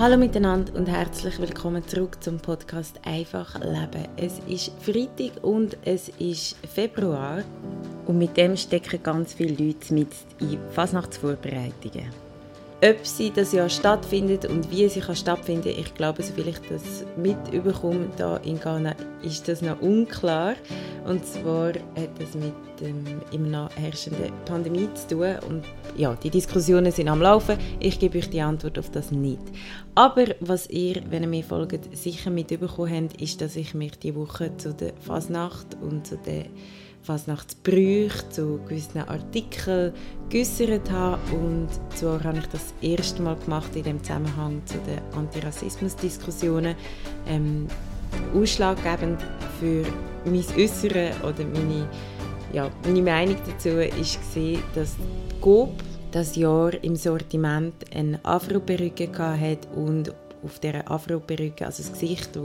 Hallo miteinander und herzlich willkommen zurück zum Podcast Einfach Leben. Es ist Freitag und es ist Februar und mit dem stecken ganz viele Leute mit in Fasnachtsvorbereitungen. Ob sie das Jahr stattfindet und wie sie kann stattfinden, ich glaube, so viel ich das mitbekomme da in Ghana, ist das noch unklar. Und zwar hat es mit dem immer noch herrschenden Pandemie zu tun und ja, die Diskussionen sind am Laufen. Ich gebe euch die Antwort auf das nicht. Aber was ihr, wenn ihr mir folgt, sicher mitbekommen habt, ist, dass ich mich die Woche zu der Fasnacht und zu der Fasnachtsbrüche, zu gewissen Artikeln geäussert habe. Und zwar habe ich das erste Mal gemacht in dem Zusammenhang zu den Antirassismus-Diskussionen. Ähm, ausschlaggebend für mein Äußeren oder meine, ja, meine Meinung dazu ist gesehen, dass GOP das Jahr im Sortiment eine Afro-Perücke hatte und auf dieser Afro-Perücke, also das Gesicht,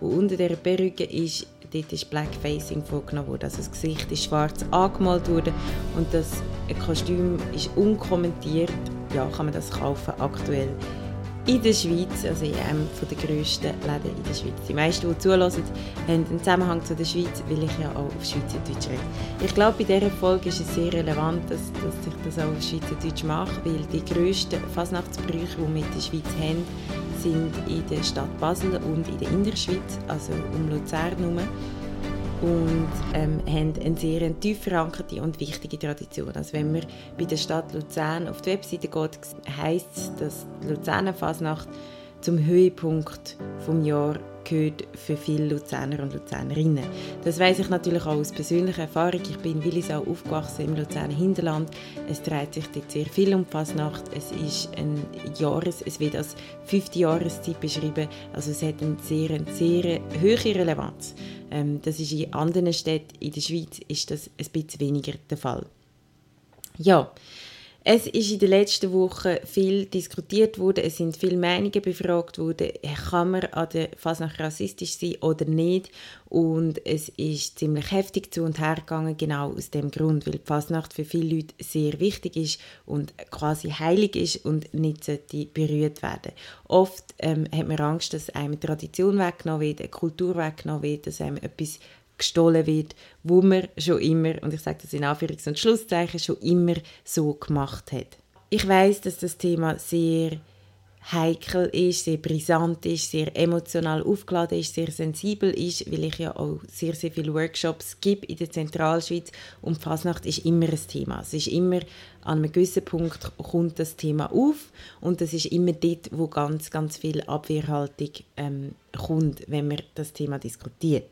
wo unter der Perücke ist, dort ist Blackfacing vorgenommen worden. Also das Gesicht ist schwarz angemalt worden und das Kostüm ist unkommentiert. Ja, kann man das kaufen aktuell in der Schweiz, also in einem der grössten Läden in der Schweiz. Die meisten, die zulassen, haben einen Zusammenhang zu der Schweiz, weil ich ja auch auf Schweizerdeutsch rede. Ich glaube, bei dieser Folge ist es sehr relevant, dass, dass ich das auch auf Schweizerdeutsch mache, weil die grössten Fasnachtsbrüche, die wir in der Schweiz haben, sind in der Stadt Basel und in der Innerschweiz, also um Luzern herum und ähm, haben eine sehr tief verankerte und wichtige Tradition. Also wenn man bei der Stadt Luzern auf die Webseite geht, heisst es, dass die Luzerner Fasnacht zum Höhepunkt vom Jahr gehört für viele Luzerner und Luzernerinnen. Das weiß ich natürlich auch aus persönlicher Erfahrung. Ich bin in Willisau aufgewachsen im Luzerner Hinterland. Es dreht sich dort sehr viel um Fasnacht. Es ist ein Jahres, es wird als fünfte Jahreszeit beschrieben. Also es hat eine sehr, eine sehr hohe Relevanz. Ähm, das ist in anderen Städten in der Schweiz ist das ein bisschen weniger der Fall. Ja, es ist in den letzten Wochen viel diskutiert worden, es sind viele Meinungen befragt worden, kann man an der Fasnacht rassistisch sein oder nicht und es ist ziemlich heftig zu und her gegangen, genau aus dem Grund, weil die Fasnacht für viele Leute sehr wichtig ist und quasi heilig ist und nicht sollte berührt werden. Oft ähm, hat man Angst, dass einem eine Tradition weggenommen wird, eine Kultur weggenommen wird, dass einem etwas gestohlen wird, wo man schon immer, und ich sage das in Anführungs- und Schlusszeichen, schon immer so gemacht hat. Ich weiß, dass das Thema sehr heikel ist, sehr brisant ist, sehr emotional aufgeladen ist, sehr sensibel ist, weil ich ja auch sehr, sehr viele Workshops gebe in der Zentralschweiz und Fasnacht ist immer ein Thema. Es ist immer, an einem gewissen Punkt kommt das Thema auf und das ist immer dort, wo ganz, ganz viel Abwehrhaltung ähm, kommt, wenn man das Thema diskutiert.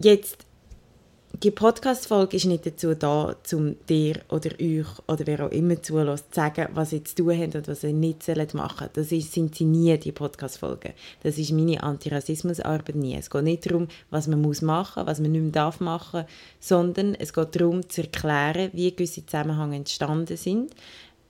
Jetzt, die Podcast-Folge ist nicht dazu da, um dir oder euch oder wer auch immer zulässt, zu sagen, was ihr zu tun habt und was ihr nicht machen sollt. Das ist, sind sie nie, die Podcast-Folgen. Das ist meine Antirassismusarbeit nie. Es geht nicht darum, was man muss machen was man nicht mehr darf sondern es geht darum, zu erklären, wie gewisse Zusammenhänge entstanden sind,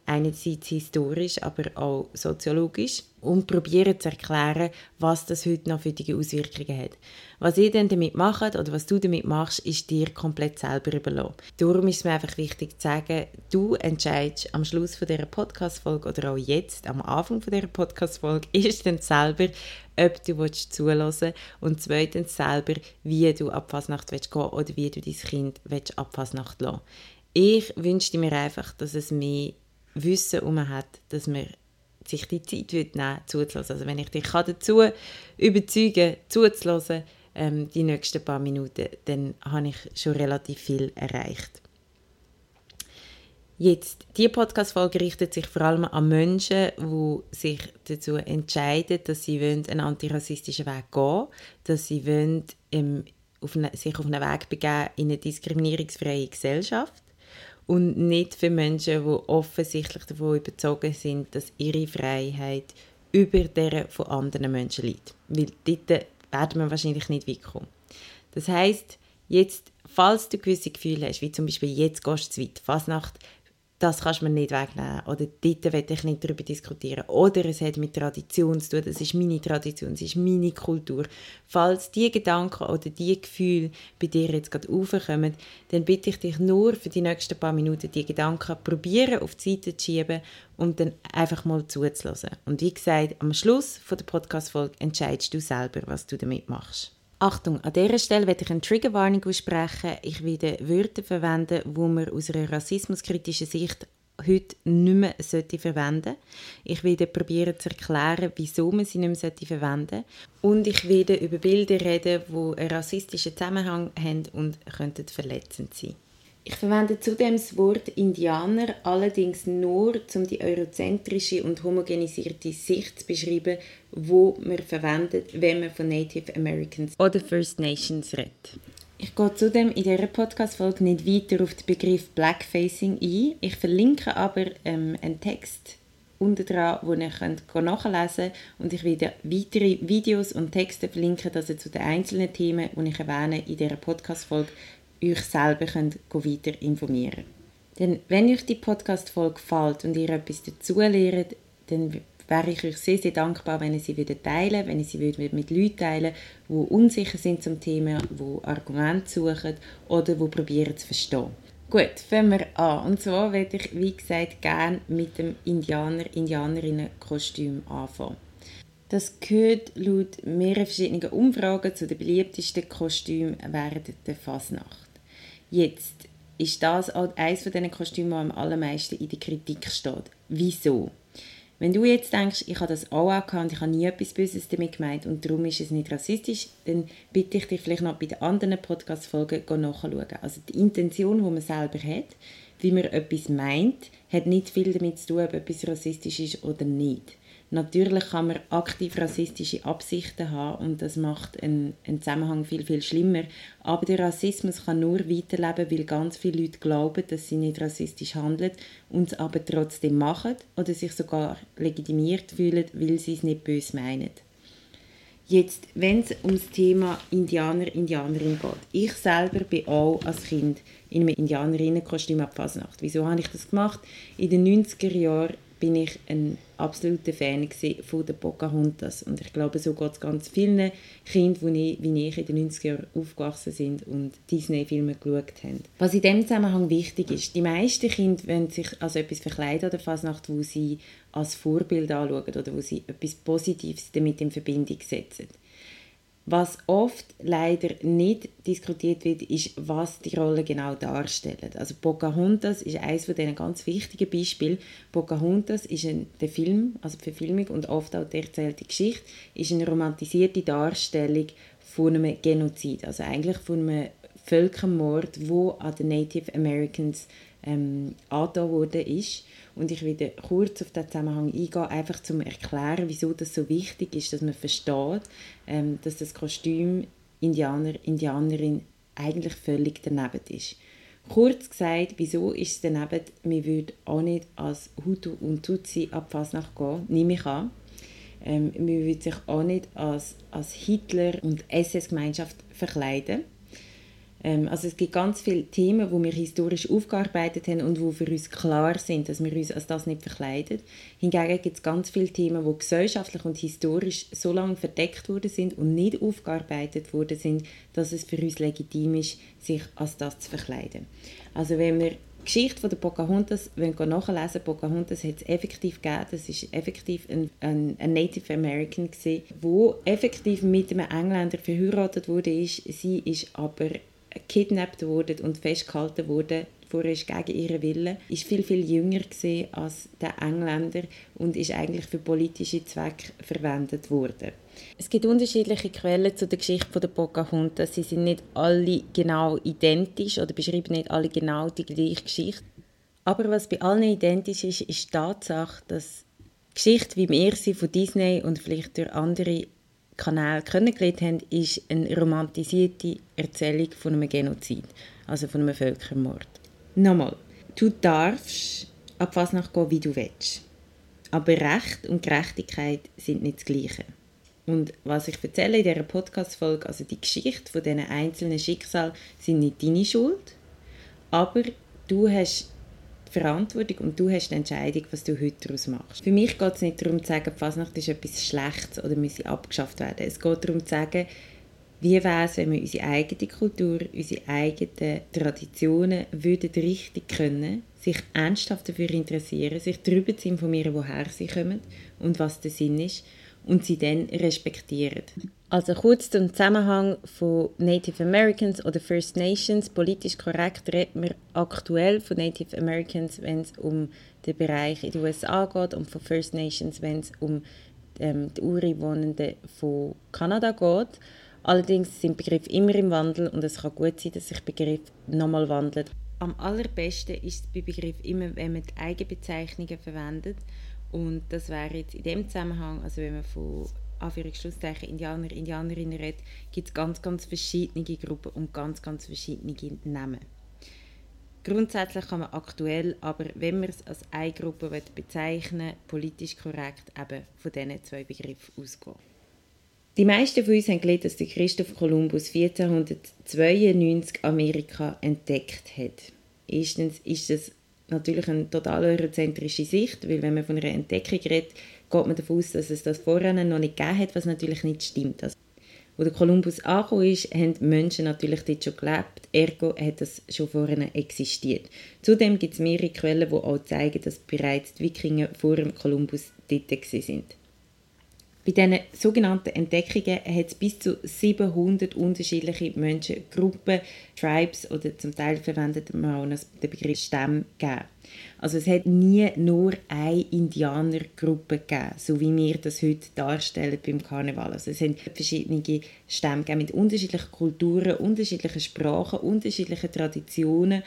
einerseits historisch, aber auch soziologisch und probieren zu erklären, was das heute noch für die Auswirkungen hat. Was ihr dann damit macht oder was du damit machst, ist dir komplett selber überlassen. Darum ist es mir einfach wichtig zu sagen, du entscheidest am Schluss von dieser Podcast-Folge oder auch jetzt, am Anfang von dieser Podcast-Folge, ist dann selber, ob du willst zuhören und zweitens selber, wie du ab Fasnacht willst gehen oder wie du dein Kind willst ab Fasnacht lassen. Ich wünschte mir einfach, dass es mehr Wissen um hat, dass man sich die Zeit wird nehmen zuzulassen. Also wenn ich dich dazu überzeugen zuzulassen, ähm, die nächsten paar Minuten, dann habe ich schon relativ viel erreicht. Jetzt, die Podcast-Folge richtet sich vor allem an Menschen, die sich dazu entscheiden, dass sie einen antirassistischen Weg gehen wollen, dass sie wollen, ähm, auf eine, sich auf einen Weg begeben in eine diskriminierungsfreie Gesellschaft und nicht für Menschen, die offensichtlich davon überzeugt sind, dass ihre Freiheit über der von anderen Menschen liegt. Weil dort werden wir wahrscheinlich nicht weit kommen. Das heißt, jetzt, falls du gewisse Gefühle hast, wie zum Beispiel jetzt gehst du zu weit, Fasnacht das kannst du mir nicht wegnehmen oder dort will ich nicht darüber diskutieren oder es hat mit Tradition zu tun, das ist meine Tradition, das ist meine Kultur. Falls die Gedanken oder die Gefühle bei dir jetzt gerade aufkommen, dann bitte ich dich nur für die nächsten paar Minuten die Gedanken probieren auf die Seite zu schieben und dann einfach mal zuzulassen. Und wie gesagt, am Schluss der Podcast-Folge entscheidest du selber, was du damit machst. Achtung, an dieser Stelle werde ich eine Triggerwarnung aussprechen. Ich werde Wörter verwenden, die man aus einer rassismuskritischen Sicht heute nicht mehr sollte verwenden Ich werde probieren zu erklären, wieso man sie nicht mehr verwenden sollte. Und ich werde über Bilder reden, die einen rassistischen Zusammenhang haben und könnten verletzend sein ich verwende zudem das Wort Indianer allerdings nur, um die eurozentrische und homogenisierte Sicht zu beschreiben, wo man verwendet, wenn man von Native Americans oder First Nations redet. Ich gehe zudem in dieser Podcast-Folge nicht weiter auf den Begriff Blackfacing ein. Ich verlinke aber ähm, einen Text unten dran, wo ihr könnt nachlesen könnt. Und ich werde weitere Videos und Texte verlinken, dass ihr zu den einzelnen Themen, die ich erwähne, in dieser Podcast-Folge euch selber könnt weiter informieren Denn wenn euch die Podcast-Folge gefällt und ihr etwas dazu lernt, dann wäre ich euch sehr, sehr dankbar, wenn ihr sie wieder teilen wenn ihr sie wieder mit Leuten teilen die unsicher sind zum Thema, die Argumente suchen oder die probieren zu verstehen. Gut, fangen wir an. Und zwar werde ich, wie gesagt, gerne mit dem Indianer-Indianerinnen-Kostüm anfangen. Das gehört laut mehreren verschiedenen Umfragen zu den beliebtesten Kostümen während der Fasnacht. Jetzt ist das auch eines von diesen Kostümen, das am allermeisten in der Kritik steht. Wieso? Wenn du jetzt denkst, ich habe das auch angehabt ich habe nie etwas Böses damit gemeint und darum ist es nicht rassistisch, dann bitte ich dich vielleicht noch bei den anderen Podcast-Folgen nachzuschauen. Also die Intention, die man selber hat, wie man etwas meint, hat nicht viel damit zu tun, ob etwas rassistisch ist oder nicht. Natürlich kann man aktiv rassistische Absichten haben und das macht einen, einen Zusammenhang viel, viel schlimmer. Aber der Rassismus kann nur weiterleben, weil ganz viele Leute glauben, dass sie nicht rassistisch handeln und es aber trotzdem machen oder sich sogar legitimiert fühlen, weil sie es nicht böse meinen. Jetzt, wenn es um das Thema Indianer, Indianerin geht. Ich selber bin auch als Kind in einem Indianerinnenkostüm ab Fasnacht. Wieso habe ich das gemacht? In den 90er Jahren bin ich ein absoluter Fan von der Pocahontas. Und ich glaube, so geht es ganz vielen Kindern, die wie ich in den 90er Jahren aufgewachsen sind und Disney-Filme geschaut haben. Was in diesem Zusammenhang wichtig ist, die meisten Kinder wollen sich als etwas verkleiden oder Fasnacht, wo sie als Vorbild anschauen oder wo sie etwas Positives damit in Verbindung setzen. Was oft leider nicht diskutiert wird, ist, was die Rolle genau darstellt. Also Pocahontas ist eines von diesen ganz wichtigen Beispielen. Pocahontas ist ein, der Film, also die Verfilmung und oft auch die erzählte Geschichte, ist eine romantisierte Darstellung von einem Genozid, also eigentlich von einem Völkermord, wo an den Native Americans ähm, angetan wurde ist. Und ich werde kurz auf den Zusammenhang eingehen, einfach zum erklären, wieso das so wichtig ist, dass man versteht, ähm, dass das Kostüm Indianer, Indianerin eigentlich völlig daneben ist. Kurz gesagt, wieso ist es daneben, wir würden auch nicht als Hutu und Tutsi ab Fasnacht gehen, nehme ich an. Ähm, wir würden sich auch nicht als, als Hitler und SS-Gemeinschaft verkleiden. Ähm, also es gibt ganz viele Themen, wo wir historisch aufgearbeitet haben und wo für uns klar sind, dass wir uns als das nicht verkleiden. Hingegen gibt es ganz viele Themen, wo gesellschaftlich und historisch so lange verdeckt worden sind und nicht aufgearbeitet worden sind, dass es für uns legitim ist, sich als das zu verkleiden. Also wenn wir die Geschichte von der Pocahontas wenn wir nachlesen, Pocahontas hat es effektiv gegeben, das ist effektiv ein, ein, ein Native American gewesen, wo effektiv mit einem Engländer verheiratet wurde. Sie ist aber gekidnappt wurde und festgehalten wurde, vorerst gegen ihren Willen, ist viel, viel jünger als der Engländer und ist eigentlich für politische Zwecke verwendet worden. Es gibt unterschiedliche Quellen zu der Geschichte der Pocahontas. Sie sind nicht alle genau identisch oder beschreiben nicht alle genau die gleiche Geschichte. Aber was bei allen identisch ist, ist die Tatsache, dass die Geschichte, wie wir sie von Disney und vielleicht durch andere Kanal kennengelernt haben, ist eine romantisierte Erzählung von einem Genozid, also von einem Völkermord. Nochmal, du darfst ab was nach gehen, wie du willst. Aber Recht und Gerechtigkeit sind nicht das Gleiche. Und was ich erzähle in dieser Podcast-Folge, also die Geschichte von diesen einzelnen Schicksalen, sind nicht deine Schuld, aber du hast Verantwortung und du hast die Entscheidung, was du heute daraus machst. Für mich geht es nicht darum zu sagen, Fasnacht ist etwas Schlechtes oder müsse abgeschafft werden. Es geht darum zu sagen, wie wäre es, wenn wir unsere eigene Kultur, unsere eigenen Traditionen würden richtig können, sich ernsthaft dafür interessieren, sich darüber zu informieren, woher sie kommen und was der Sinn ist und sie dann respektieren. Also kurz zum Zusammenhang von Native Americans oder First Nations. Politisch korrekt redet man aktuell von Native Americans, wenn es um den Bereich in den USA geht und von First Nations, wenn es um ähm, die Ureinwohnenden von Kanada geht. Allerdings sind Begriffe immer im Wandel und es kann gut sein, dass sich Begriff nochmal wandelt. Am allerbesten ist es bei Begriff immer, wenn man die Eigenbezeichnungen verwendet. Und das wäre jetzt in dem Zusammenhang, also wenn man von Anführungsschlusszeichen Indianer, Indianerinnen redet, gibt es ganz, ganz verschiedene Gruppen und ganz, ganz verschiedene Namen. Grundsätzlich kann man aktuell, aber wenn man es als eine Gruppe bezeichnen will, politisch korrekt eben von diesen zwei Begriffen ausgehen. Die meisten von uns haben gelesen, dass Christoph Kolumbus 1492 Amerika entdeckt hat. Erstens ist das natürlich eine total eurozentrische Sicht, weil wenn man von einer Entdeckung redet, geht man davon aus, dass es das vorher noch nicht gegeben hat, was natürlich nicht stimmt. Also, der Kolumbus angekommen ist, haben Menschen natürlich dort schon gelebt, ergo hat das schon vorher existiert. Zudem gibt es mehrere Quellen, die auch zeigen, dass bereits die Wikinger vor dem Kolumbus dort waren. Bei diesen sogenannten Entdeckungen hat es bis zu 700 unterschiedliche Menschengruppen, Tribes oder zum Teil verwendet man auch den Begriff Stämme gegeben. Also es hat nie nur eine Indianergruppe gegeben, so wie wir das heute darstellen beim Karneval. Also es sind verschiedene Stämme mit unterschiedlichen Kulturen, unterschiedlichen Sprachen, unterschiedlichen Traditionen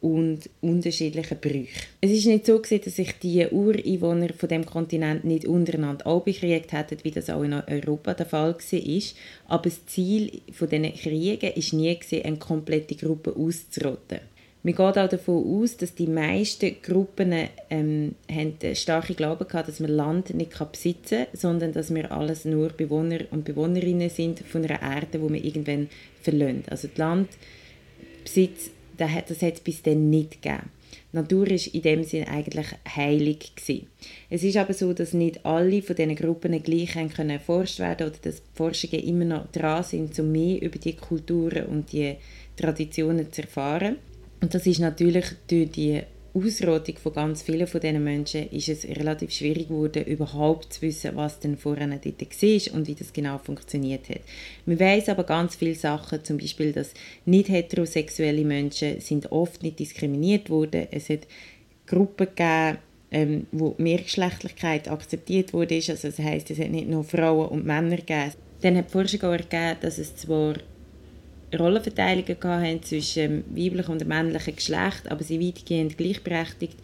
und unterschiedlichen Brüchen. Es ist nicht so gewesen, dass sich die Ureinwohner von dem Kontinent nicht untereinander auch bekriegt hätten, wie das auch in Europa der Fall war. Aber das Ziel von diesen Kriegen ist nie gewesen, eine komplette Gruppe auszurotten. Man geht auch davon aus, dass die meisten Gruppen ähm, haben starke Glauben hatten, dass man Land nicht besitzen kann, sondern dass wir alles nur Bewohner und Bewohnerinnen sind von einer Erde, wo wir irgendwann verlassen. Also das Landbesitz das hat es bis dann nicht gegeben. Die Natur war in dem Sinne eigentlich heilig. Gewesen. Es ist aber so, dass nicht alle von diesen Gruppen gleich können erforscht werden oder dass die Forschungen immer noch dran sind, um mehr über die Kulturen und die Traditionen zu erfahren. Und das ist natürlich durch die Ausrottung von ganz vielen von diesen Menschen ist es relativ schwierig geworden, überhaupt zu wissen, was denn vorher dort war und wie das genau funktioniert hat. Man weiß aber ganz viele Sachen, zum Beispiel, dass nicht heterosexuelle Menschen sind oft nicht diskriminiert wurden. Es hat Gruppen gegeben, ähm, wo Mehrgeschlechtlichkeit akzeptiert wurde. Also das heißt, es hat nicht nur Frauen und Männer gegeben. Dann hat die Forschung ergeben, dass es zwar Rollenverteilungen hatten zwischen weiblichem und männlichem Geschlecht, aber sie weitgehend gleichberechtigt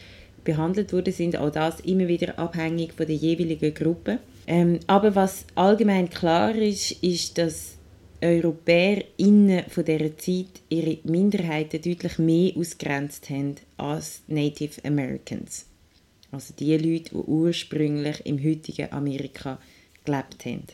behandelt worden sind. Auch das immer wieder abhängig von der jeweiligen Gruppe. Ähm, aber was allgemein klar ist, ist, dass Europäer innen von dieser Zeit ihre Minderheiten deutlich mehr ausgrenzt haben als Native Americans. Also die Leute, die ursprünglich im heutigen Amerika gelebt haben.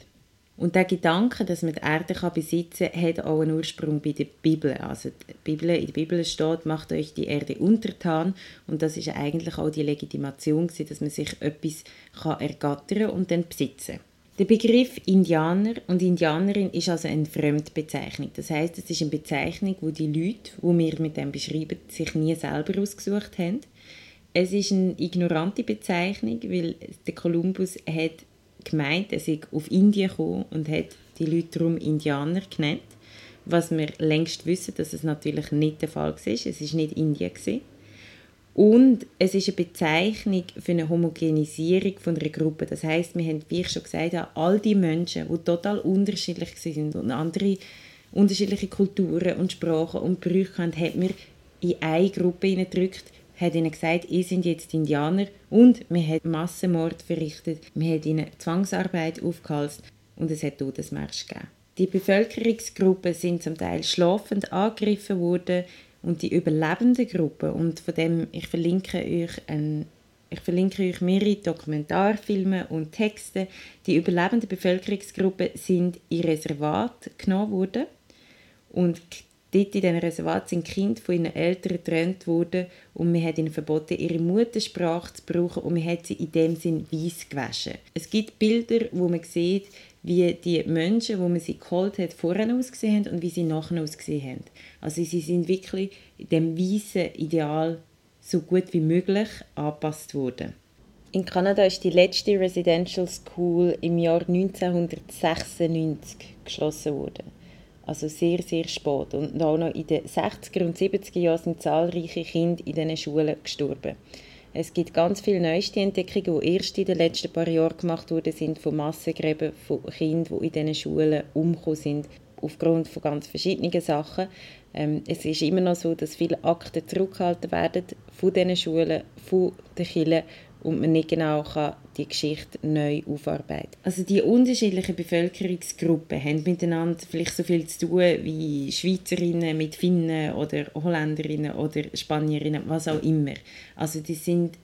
Und der Gedanke, dass man die Erde kann besitzen kann, hat auch einen Ursprung bei der Bibel. Also die Bibel, in der Bibel steht, macht euch die Erde untertan. Und das ist eigentlich auch die Legitimation, dass man sich etwas kann ergattern und dann besitzen der Begriff Indianer und Indianerin ist also eine Fremdbezeichnung. Das heißt, es ist eine Bezeichnung, wo die Leute, wo wir mit dem beschreiben, sich nie selber ausgesucht haben. Es ist eine ignorante Bezeichnung, weil der Kolumbus hat gemeint, er sei auf Indien gekommen und hat die Leute darum Indianer genannt. Was wir längst wissen, dass es natürlich nicht der Fall war. Es war nicht Indien. Und es ist eine Bezeichnung für eine Homogenisierung von einer Gruppe. Das heißt, wir haben, wie ich schon gesagt habe, all die Menschen, die total unterschiedlich sind und andere unterschiedliche Kulturen und Sprachen und Brüche haben, hat man in eine Gruppe hineingedrückt, hat ihnen gesagt, ihr seid jetzt Indianer und man hat Massenmord verrichtet, man hat ihnen Zwangsarbeit aufgehalst und es hat Todesmärsche gegeben. Die Bevölkerungsgruppen sind zum Teil schlafend angegriffen worden und die überlebende Gruppe und von dem ich verlinke euch ein ich verlinke euch mehrere Dokumentarfilme und Texte. Die überlebende Bevölkerungsgruppe sind in Reservat genommen worden und Dort in diesem Reservat sind Kinder von ihren Eltern getrennt worden und man hat ihnen verboten, ihre Muttersprache zu brauchen und man hat sie in dem Sinn weiss gewaschen. Es gibt Bilder, wo man sieht, wie die Menschen, wo man sie geholt hat, vorher ausgesehen haben und wie sie nachher ausgesehen haben. Also sie sind wirklich dem weißen Ideal so gut wie möglich angepasst worden. In Kanada ist die letzte Residential School im Jahr 1996 geschlossen worden. Also sehr, sehr spät. Und auch noch in den 60er und 70er Jahren sind zahlreiche Kinder in diesen Schulen gestorben. Es gibt ganz viele neueste Entdeckungen, die erst in den letzten paar Jahren gemacht wurden, sind von Massengräben von Kindern, die in diesen Schulen umgekommen sind, aufgrund von ganz verschiedenen Sachen. Ähm, es ist immer noch so, dass viele Akten zurückgehalten werden von diesen Schulen, von den Kirchen und man nicht genau kann die Geschichte neu aufarbeiten Also die unterschiedlichen Bevölkerungsgruppen haben miteinander vielleicht so viel zu tun wie Schweizerinnen mit Finnen oder Holländerinnen oder Spanierinnen, was auch immer. Also die sind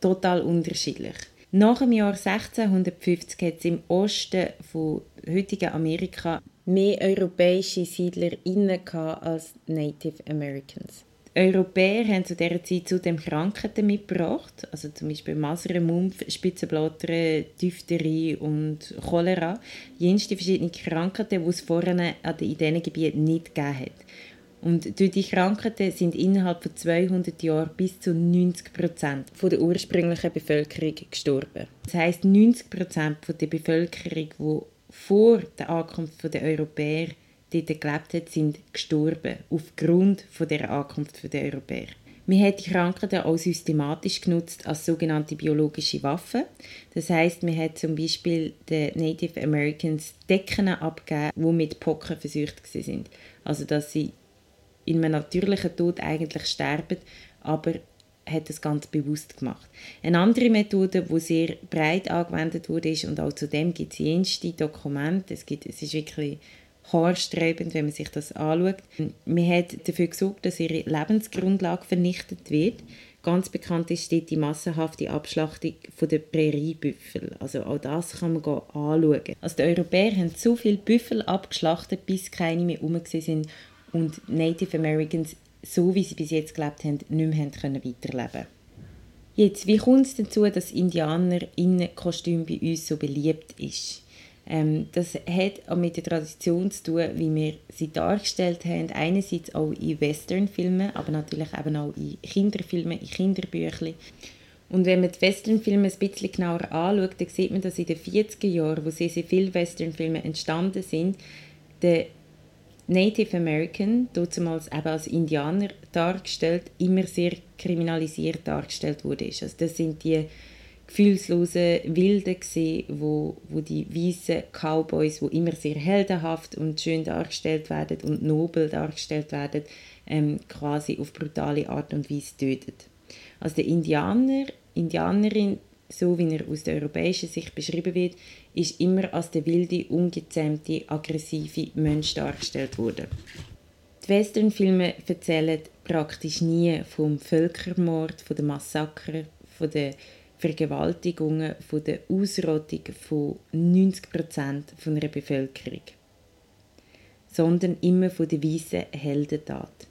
total unterschiedlich. Nach dem Jahr 1650 hat es im Osten von heutigen Amerika mehr europäische SiedlerInnen als Native Americans. Europäer haben zu dieser Zeit zudem Krankheiten mitgebracht, also zum Beispiel Masern, Mumpf, Spitzenblätter, Diphtherie und Cholera. Jenste verschiedene Krankheiten, die es vorher in diesen Gebieten nicht gegeben hat. Und durch die Krankheiten sind innerhalb von 200 Jahren bis zu 90 Prozent der ursprünglichen Bevölkerung gestorben. Das heißt 90 Prozent der Bevölkerung, die vor der Ankunft der Europäer dort gelebt hat, sind gestorben aufgrund von der Ankunft der Europäer. Man hat die Krankheiten auch systematisch genutzt als sogenannte biologische Waffen. Das heißt, man hat zum Beispiel den Native Americans Decken abgegeben, die mit Pocken versucht sind. Also dass sie in einem natürlichen Tod eigentlich sterben, aber hat das ganz bewusst gemacht. Eine andere Methode, die sehr breit angewendet wurde, ist, und auch zu dem gibt es jenste Dokumente, es, gibt, es ist wirklich haarsträubend, wenn man sich das anschaut. Man hat dafür gesorgt, dass ihre Lebensgrundlage vernichtet wird. Ganz bekannt ist dort die massenhafte Abschlachtung der Präriebüffel. Also auch das kann man anschauen. Also die Europäer haben so viele Büffel abgeschlachtet, bis keine mehr herum sind und Native Americans, so wie sie bis jetzt gelebt haben, nicht mehr können weiterleben Jetzt, wie kommt es dazu, dass Indianer in Kostüm bei uns so beliebt ist? Ähm, das hat auch mit der Tradition zu tun, wie wir sie dargestellt haben. Einerseits auch in Westernfilmen, aber natürlich eben auch in Kinderfilmen, in Kinderbüchern. Und wenn man die Westernfilme ein bisschen genauer anschaut, dann sieht man, dass in den 40er Jahren, wo sehr, sehr viele Westernfilme entstanden sind, der Native American, damals eben als Indianer dargestellt, immer sehr kriminalisiert dargestellt wurde. Also das sind die gefühlslose Wilde gewesen, wo, wo die weißen Cowboys, wo immer sehr heldenhaft und schön dargestellt werden und nobel dargestellt werden, ähm, quasi auf brutale Art und Weise tötet. Also der Indianer, Indianerin, so wie er aus der europäischen Sicht beschrieben wird, ist immer als der wilde, ungezähmte, aggressive Mensch dargestellt worden. Die Westernfilme erzählen praktisch nie vom Völkermord, von den Massaker, von den Vergewaltigungen von der Ausrottung von 90 Prozent einer Bevölkerung, sondern immer von der weißen Heldentat.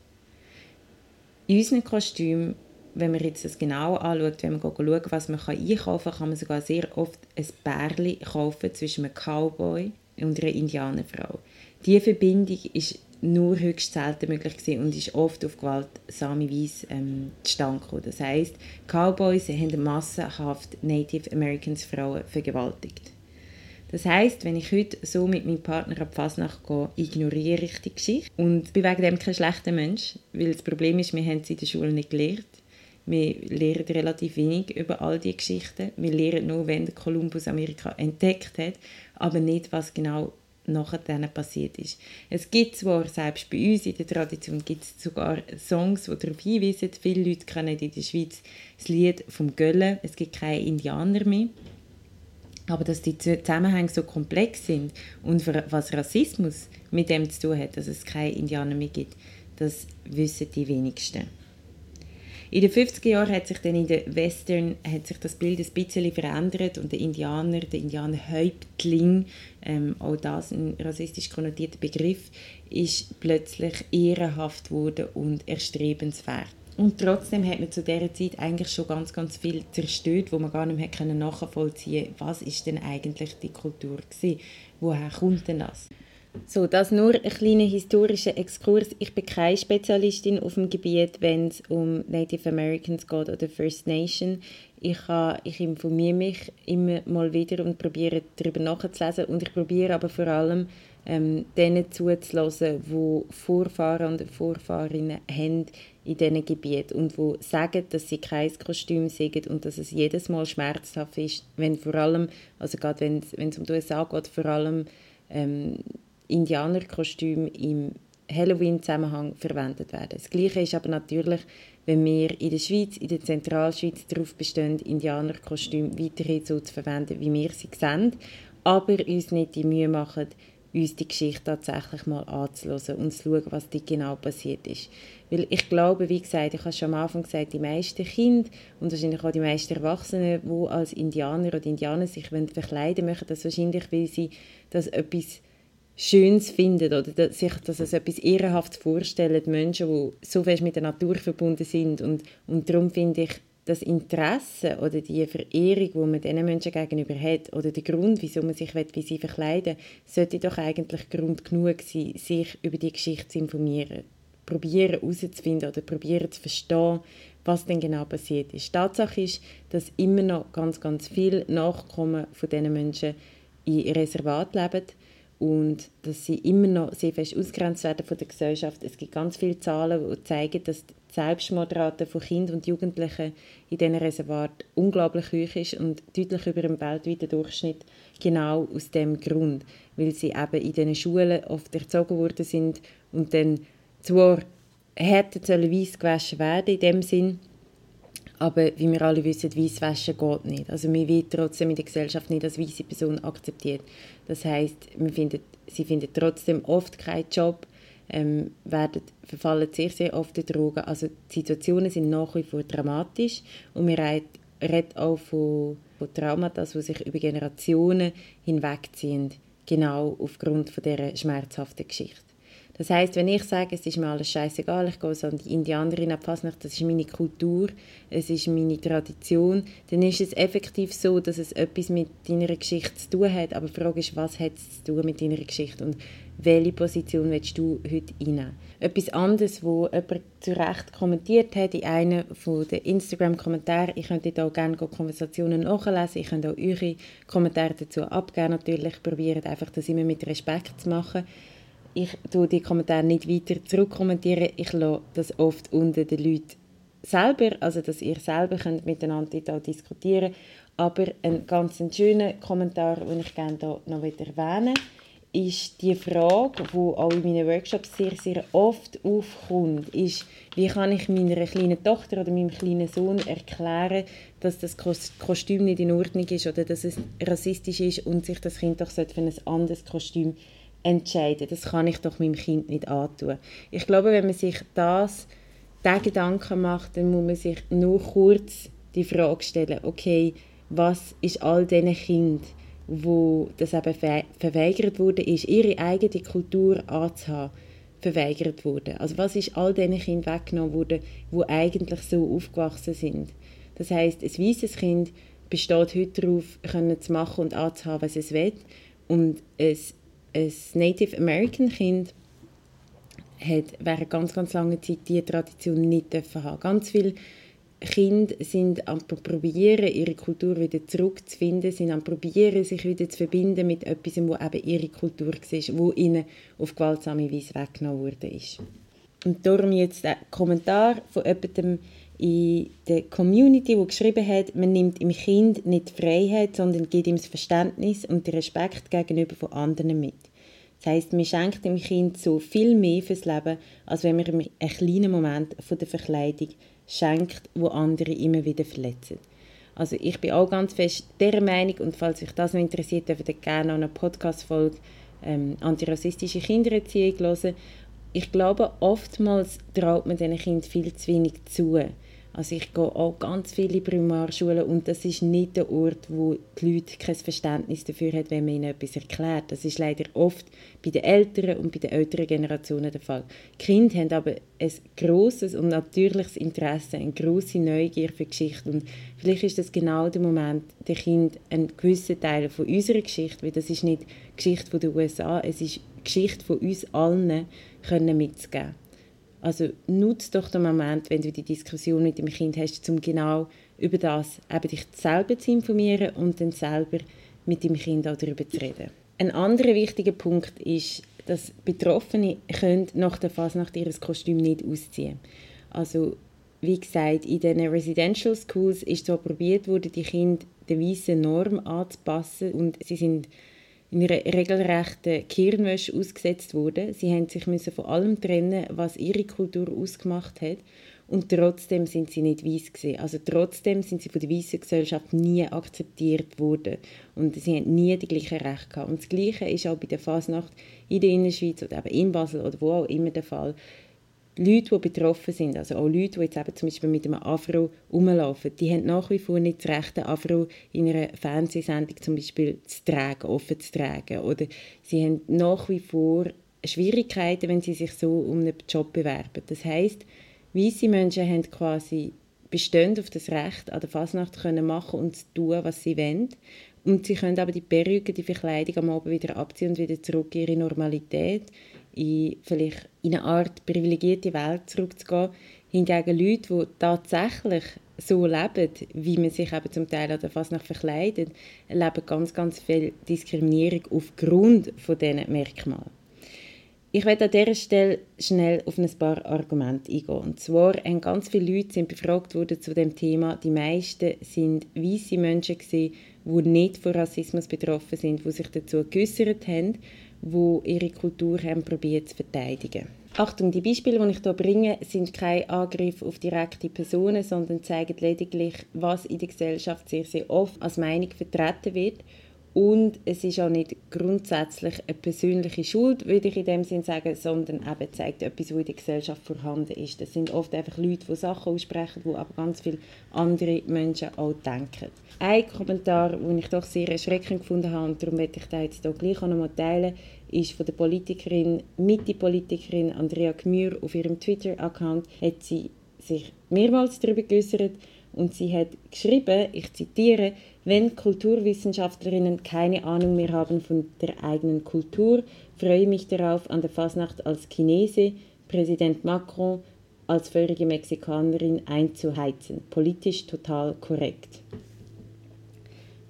In unseren Kostümen, wenn man jetzt das genau anschaut, wenn man schaut, was man einkaufen kann, kann man sogar sehr oft ein Bärli kaufen zwischen einem Cowboy und einer Indianerfrau. Diese Verbindung ist nur höchst selten möglich gewesen und ist oft auf gewaltsame Weise ähm, zustande gekommen. Das heisst, Cowboys haben massenhaft Native Americans Frauen vergewaltigt. Das heisst, wenn ich heute so mit meinem Partner ab Fasnacht gehe, ignoriere ich die Geschichte und bin wegen dem kein schlechter Mensch, weil das Problem ist, wir haben sie in der Schule nicht gelernt. Wir lernen relativ wenig über all diese Geschichten. Wir lernen nur, wenn Kolumbus Amerika entdeckt hat, aber nicht, was genau nachher passiert ist. Es gibt zwar, selbst bei uns in der Tradition, gibt es sogar Songs, die darauf hinweisen, viele Leute kennen in der Schweiz das Lied vom Göllen, es gibt keine Indianer mehr. Aber dass die Zusammenhänge so komplex sind und was Rassismus mit dem zu tun hat, dass es keine Indianer mehr gibt, das wissen die wenigsten. In den 50er Jahren hat sich dann in den Western hat sich das Bild ein bisschen verändert und der Indianer, der Indianerhäuptling, ähm, auch das ein rassistisch konnotierter Begriff, ist plötzlich ehrenhaft geworden und erstrebenswert. Und trotzdem hat man zu dieser Zeit eigentlich schon ganz, ganz viel zerstört, wo man gar nicht mehr nachvollziehen konnte, was ist denn eigentlich die Kultur gewesen? Woher kommt denn das? So, das nur ein kleiner historischer Exkurs. Ich bin keine Spezialistin auf dem Gebiet, wenn es um Native Americans geht oder First Nation. Ich, ich informiere mich immer mal wieder und probiere darüber nachzulesen und ich probiere aber vor allem ähm, denen zuzulassen, die Vorfahren und Vorfahrinnen haben in diesen Gebieten und die sagen, dass sie kein Kostüm sind und dass es jedes Mal schmerzhaft ist, wenn vor allem, also gerade wenn es um die USA geht, vor allem ähm, Indianerkostüme im Halloween-Zusammenhang verwendet werden. Das Gleiche ist aber natürlich, wenn wir in der Schweiz, in der Zentralschweiz darauf bestehen, Indianerkostüme weiterhin so zu verwenden, wie wir sie sehen, aber uns nicht die Mühe machen, uns die Geschichte tatsächlich mal anzuhören und zu schauen, was da genau passiert ist. Weil ich glaube, wie gesagt, ich habe schon am Anfang gesagt, die meisten Kinder und wahrscheinlich auch die meisten Erwachsenen, die als Indianer oder Indianer sich verkleiden möchten, das wahrscheinlich, weil sie das etwas Schönes finden oder sich das als etwas Ehrenhaftes vorstellen, Menschen, die so fest mit der Natur verbunden sind. Und, und darum finde ich, das Interesse oder die Verehrung, die man diesen Menschen gegenüber hat, oder der Grund, wieso man sich wie sie verkleiden sollte doch eigentlich Grund genug sein, sich über die Geschichte zu informieren. Probieren herauszufinden oder probieren zu verstehen, was denn genau passiert ist. Tatsache ist, dass immer noch ganz, ganz viele Nachkommen von diesen Menschen in Reservat leben und dass sie immer noch sehr fest ausgrenzt werden von der Gesellschaft. Es gibt ganz viele Zahlen, die zeigen, dass die Selbstmordrate von Kindern und Jugendlichen in diesen Reservat unglaublich hoch ist und deutlich über dem weltweiten Durchschnitt, genau aus dem Grund, weil sie eben in diesen Schulen oft erzogen worden sind und dann zwar sollen weiss gewaschen werden in dem Sinn, aber wie wir alle wissen, Weißwaschen geht nicht. Also man wird trotzdem in der Gesellschaft nicht als weiße Person akzeptiert. Das heißt, findet, sie finden trotzdem oft keinen Job, ähm, werden, verfallen sehr, sehr oft in Drogen. Also die Situationen sind nach wie vor dramatisch und wir reden auch von, von Traumata, die sich über Generationen hinwegziehen, genau aufgrund von dieser schmerzhaften Geschichte. Das heißt, wenn ich sage, es ist mir alles scheißegal, ich gehe so an die Indianerin ab Fasnacht, das ist meine Kultur, es ist meine Tradition, dann ist es effektiv so, dass es etwas mit deiner Geschichte zu tun hat. Aber die Frage ist, was hat es zu tun mit deiner Geschichte und welche Position willst du heute einnehmen? Etwas anderes, wo jemand zu Recht kommentiert hat in einem der Instagram-Kommentare, ich könnte auch gerne Konversationen nachlesen, ich könnte auch eure Kommentare dazu abgeben, natürlich probiert einfach das immer mit Respekt zu machen ich tue die Kommentare nicht weiter zurückkommentieren. Ich lasse das oft unter den Leuten selber, also dass ihr selber könnt miteinander da diskutieren Aber ein ganz schöner Kommentar, den ich gerne da noch erwähnen ist die Frage, die auch in meinen Workshops sehr, sehr oft aufkommt, ist, wie kann ich meiner kleinen Tochter oder meinem kleinen Sohn erklären, dass das Kostüm nicht in Ordnung ist oder dass es rassistisch ist und sich das Kind doch für ein anderes Kostüm entscheiden. Das kann ich doch meinem Kind nicht antun. Ich glaube, wenn man sich das, diesen Gedanken macht, dann muss man sich nur kurz die Frage stellen, okay, was ist all diesen Kindern, wo das eben verweigert wurde, ist ihre eigene Kultur anzuhaben, verweigert wurde. Also was ist all diesen Kindern weggenommen worden, wo eigentlich so aufgewachsen sind. Das heißt, ein weißes Kind besteht heute darauf, können zu machen und anzuhaben, was es will, und ein ein Native American Kind hat während ganz, ganz langer Zeit diese Tradition nicht dürfen haben. Ganz viele Kinder sind am probieren, ihre Kultur wieder zurückzufinden, sind am probieren, sich wieder zu verbinden mit etwas, wo eben ihre Kultur war, wo ihnen auf gewaltsame Weise weggenommen wurde. Und darum jetzt der Kommentar von jemandem in der Community, wo geschrieben hat, man nimmt im Kind nicht die Freiheit, sondern gibt ihm das Verständnis und den Respekt gegenüber von anderen mit. Das heisst, man schenkt dem Kind so viel mehr fürs Leben, als wenn man ihm einen kleinen Moment von der Verkleidung schenkt, wo andere immer wieder verletzen. Also ich bin auch ganz fest der Meinung und falls euch das noch interessiert, dürft ihr gerne noch eine Podcast-Folge ähm, antirassistische Kindererziehung hören. Ich glaube, oftmals traut man diesen Kindern viel zu wenig zu. Also ich gehe auch ganz viele Primarschulen und das ist nicht der Ort, wo die Leute kein Verständnis dafür haben, wenn man ihnen etwas erklärt. Das ist leider oft bei den älteren und bei den älteren Generationen der Fall. Die Kinder haben aber ein grosses und natürliches Interesse, eine grosse Neugier für Geschichte und vielleicht ist das genau der Moment, der Kind einen gewissen Teil von unserer Geschichte, weil das ist nicht Geschichte der USA, es ist Geschichte von uns allen, können mitzugeben. Also nutze doch den Moment, wenn du die Diskussion mit dem Kind hast, um genau über das eben dich selber zu informieren und dann selber mit dem Kind auch darüber zu reden. Ein anderer wichtiger Punkt ist, dass Betroffene können nach der Fasnacht ihr Kostüm nicht ausziehen. Also wie gesagt, in den Residential Schools ist so probiert worden, die Kinder der weißen Norm anzupassen und sie sind in einer regelrechten Kirnwäsche ausgesetzt wurden. Sie haben sich müssen von allem trennen, was ihre Kultur ausgemacht hat. Und trotzdem sind sie nicht weiß gewesen. Also trotzdem sind sie von der weißen Gesellschaft nie akzeptiert worden. Und sie haben nie die gleichen Rechte gehabt. Und das Gleiche ist auch bei der Fasnacht in der Innerschweiz oder eben in Basel oder wo auch immer der Fall. Leute, die betroffen sind, also auch Leute, die jetzt eben zum Beispiel mit einem Afro rumlaufen, die haben nach wie vor nicht das Recht, Afro in einer Fernsehsendung zum Beispiel zu tragen, offen zu tragen. Oder sie haben nach wie vor Schwierigkeiten, wenn sie sich so um einen Job bewerben. Das heißt, weiße Menschen haben quasi bestehend auf das Recht, an der Fasnacht können machen und zu tun, was sie wollen. Und sie können aber die Perücke, die Verkleidung am Abend wieder abziehen und wieder zurück in ihre Normalität in vielleicht in eine Art privilegierte Welt zurückzugehen. Hingegen Leute, die tatsächlich so leben, wie man sich eben zum Teil oder fast nach verkleidet, erleben ganz, ganz viel Diskriminierung aufgrund von diesen Merkmalen. Ich werde an dieser Stelle schnell auf ein paar Argumente eingehen. Und zwar haben ganz viele Leute sind befragt worden zu dem Thema. Die meisten sind weiße Menschen gewesen, die nicht von Rassismus betroffen sind, die sich dazu geäußert haben wo ihre Kultur haben probiert zu verteidigen. Achtung, die Beispiele, die ich hier bringe, sind kein Angriff auf direkte Personen, sondern zeigen lediglich, was in der Gesellschaft sehr, sehr oft als Meinung vertreten wird und es ist auch nicht grundsätzlich eine persönliche Schuld, würde ich in dem Sinn sagen, sondern eben zeigt etwas, was in der Gesellschaft vorhanden ist. Das sind oft einfach Leute, die Sachen aussprechen, die aber ganz viele andere Menschen auch denken. Ein Kommentar, den ich doch sehr erschreckend gefunden habe, und darum werde ich da jetzt hier gleich auch nochmal teilen, ist von der Politikerin, Mitte-Politikerin Andrea Gmür auf ihrem Twitter-Account, hat sie sich mehrmals darüber geäußert und sie hat geschrieben, ich zitiere, wenn Kulturwissenschaftlerinnen keine Ahnung mehr haben von der eigenen Kultur, freue ich mich darauf, an der Fasnacht als Chinese Präsident Macron als völlige Mexikanerin einzuheizen. Politisch total korrekt.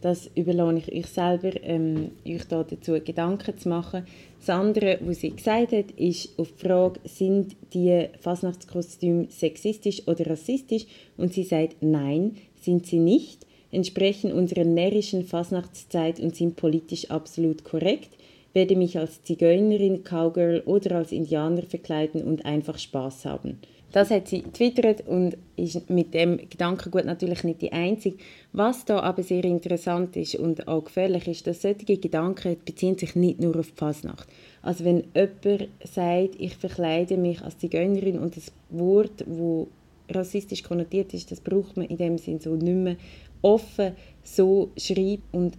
Das überlasse ich euch selber, ähm, euch da dazu Gedanken zu machen. Das andere, was sie gesagt hat, ist auf die Frage, sind die Fasnachtskostüme sexistisch oder rassistisch? Und sie sagt, nein, sind sie nicht, entsprechen unserer närrischen Fasnachtszeit und sind politisch absolut korrekt werde mich als Zigeunerin, Cowgirl oder als Indianer verkleiden und einfach Spaß haben. Das hat sie twittert und ist mit dem Gedankengut natürlich nicht die einzige. Was da aber sehr interessant ist und auch gefährlich ist, dass solche Gedanken beziehen sich nicht nur auf die Fasnacht. Also wenn jemand sagt, ich verkleide mich als Zigeunerin und das Wort, wo rassistisch konnotiert ist, das braucht man in dem Sinn so nicht mehr offen so schreibt und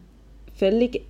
völlig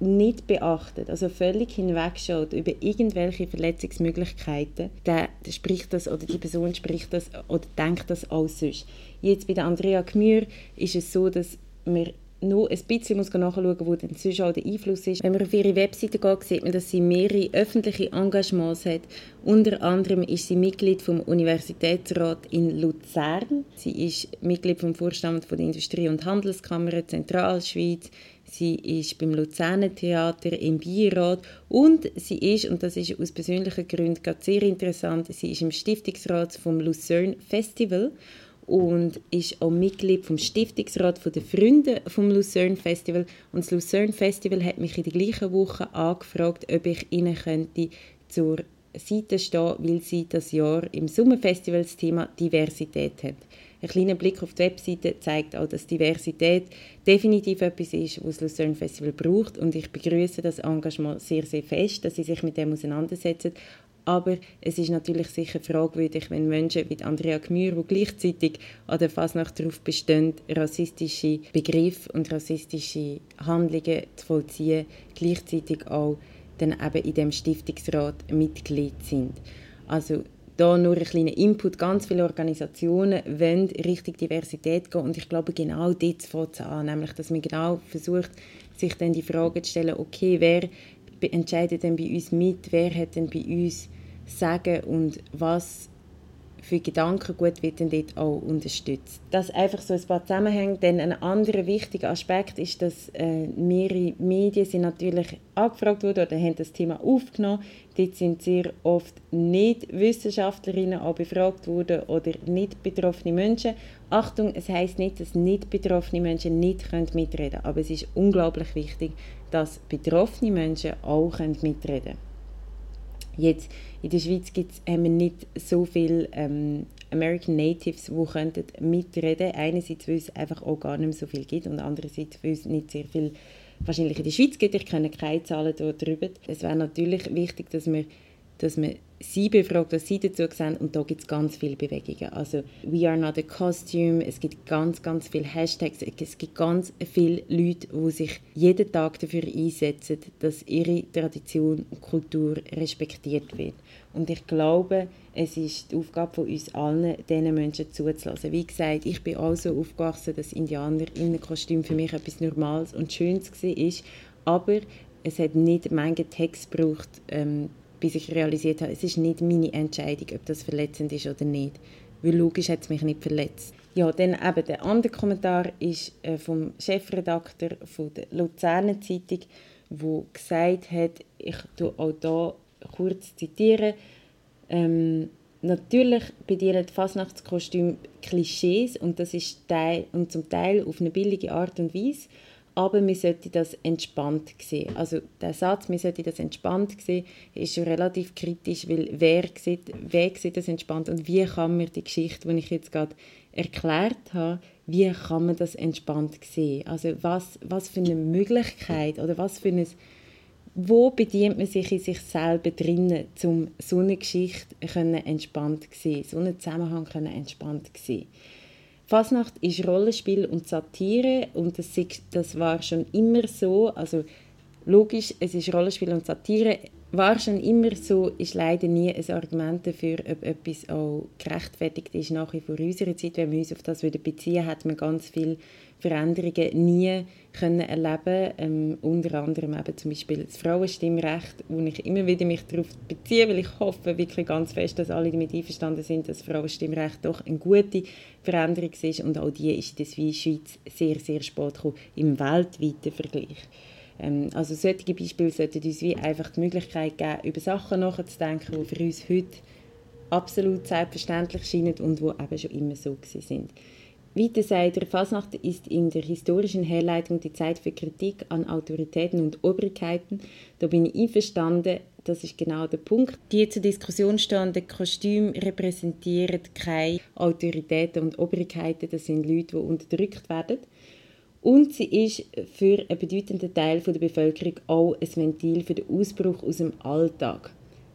nicht beachtet, also völlig hinwegschaut über irgendwelche Verletzungsmöglichkeiten, der, der spricht das oder die Person spricht das oder denkt das alles sonst. Jetzt bei der Andrea Gmür ist es so, dass wir nur ein bisschen muss nachschauen muss, wo denn sonst auch der Einfluss ist. Wenn man auf ihre Webseite geht, sieht man, dass sie mehrere öffentliche Engagements hat. Unter anderem ist sie Mitglied vom Universitätsrat in Luzern. Sie ist Mitglied vom Vorstand von der Industrie- und Handelskammer Zentralschweiz. Sie ist beim Luzerner Theater im Beirat und sie ist, und das ist aus persönlichen Gründen gerade sehr interessant, sie ist im Stiftungsrat vom Lucerne Festival und ist auch Mitglied vom Stiftungsrat der Freunde vom Lucerne Festival. Und das Lucerne Festival hat mich in der gleichen Woche angefragt, ob ich ihnen könnte zur Seite stehen, weil sie das Jahr im Sommerfestival das Thema Diversität hat. Ein kleiner Blick auf die Webseite zeigt auch, dass Diversität definitiv etwas ist, was das Lucerne Festival braucht und ich begrüße das Engagement sehr, sehr fest, dass sie sich mit dem auseinandersetzen. Aber es ist natürlich sicher fragwürdig, wenn Menschen wie Andrea Gmür, die gleichzeitig an der Fasnacht darauf bestehen, rassistische Begriffe und rassistische Handlungen zu vollziehen, gleichzeitig auch dann eben in dem Stiftungsrat Mitglied sind. Also da nur ein kleiner Input. Ganz viele Organisationen wollen Richtung Diversität gehen und ich glaube, genau dort fängt es an, nämlich, dass man genau versucht, sich dann die Frage zu stellen, okay, wer entscheidet denn bei uns mit, wer hat denn bei uns sagen und was für Gedankengut wird dann dort auch unterstützt. Das einfach so ein paar Zusammenhänge. Dann ein anderer wichtiger Aspekt ist, dass äh, mehrere Medien sind natürlich angefragt wurden oder haben das Thema aufgenommen. Dort sind sehr oft nicht Wissenschaftlerinnen auch befragt worden oder nicht betroffene Menschen. Achtung, es heißt nicht, dass nicht betroffene Menschen nicht mitreden können, aber es ist unglaublich wichtig, dass betroffene Menschen auch mitreden können. Jetzt in der Schweiz gibt's, haben wir nicht so viele ähm, American Natives, die könnten mitreden Einerseits, weil es einfach auch gar nicht mehr so viel gibt und andererseits, weil es nicht sehr viel wahrscheinlich in der Schweiz gibt. Ich kenne keine Zahlen darüber. Es wäre natürlich wichtig, dass wir dass man sie befragt, was sie dazu sehen und da gibt es ganz viele Bewegungen. Also «We are not a costume», es gibt ganz, ganz viele Hashtags, es gibt ganz viele Leute, die sich jeden Tag dafür einsetzen, dass ihre Tradition und Kultur respektiert wird. Und ich glaube, es ist die Aufgabe von uns allen, diesen Menschen zuzulassen. Wie gesagt, ich bin auch so aufgewachsen, dass Indianer in einem Kostüm für mich etwas Normales und Schönes war, aber es hat nicht manchen Text gebraucht, ähm, bis ich realisiert habe, es ist nicht meine Entscheidung, ob das verletzend ist oder nicht. Weil logisch hat es mich nicht verletzt. Ja, dann eben der andere Kommentar ist äh, vom Chefredakteur von der Luzerner Zeitung, wo gesagt hat, ich tue auch hier kurz zitieren, ähm, natürlich bedienen die Fasnachtskostüme Klischees und das ist Teil, und zum Teil auf eine billige Art und Weise aber wir sollten das entspannt sehen. Also der Satz, wir sollten das entspannt sehen, ist schon relativ kritisch, weil wer sieht, wer sieht das entspannt und wie kann man die Geschichte, die ich jetzt gerade erklärt habe, wie kann man das entspannt sehen? Also was, was für eine Möglichkeit oder was für ein wo bedient man sich in sich selber drinnen, um so eine Geschichte können entspannt zu sehen, so einen Zusammenhang können entspannt zu sehen. Fasnacht ist Rollenspiel und Satire und das, das war schon immer so. Also logisch, es ist Rollenspiel und Satire, war schon immer so, ist leider nie ein Argument dafür, ob etwas auch gerechtfertigt ist. Nach wie vor unserer Zeit, wenn wir uns auf das beziehen hat man ganz viele Veränderungen nie können erleben ähm, Unter anderem eben zum Beispiel das Frauenstimmrecht, wo ich immer wieder mich darauf beziehe, weil ich hoffe wirklich ganz fest, dass alle damit einverstanden sind, dass das Frauenstimmrecht doch eine gute Veränderung ist und auch die ist in der Schweiz sehr, sehr spät gekommen, im weltweiten Vergleich. Ähm, also solche Beispiele sollten uns wie einfach die Möglichkeit geben, über Sachen nachzudenken, die für uns heute absolut selbstverständlich scheinen und die eben schon immer so sind. Weiter sagt er, Fasnacht ist in der historischen Herleitung die Zeit für Kritik an Autoritäten und Obrigkeiten. Da bin ich einverstanden, das ist genau der Punkt. Die zur Diskussion stehenden Kostüme repräsentieren keine Autoritäten und Obrigkeiten, das sind Leute, die unterdrückt werden. Und sie ist für einen bedeutenden Teil der Bevölkerung auch ein Ventil für den Ausbruch aus dem Alltag.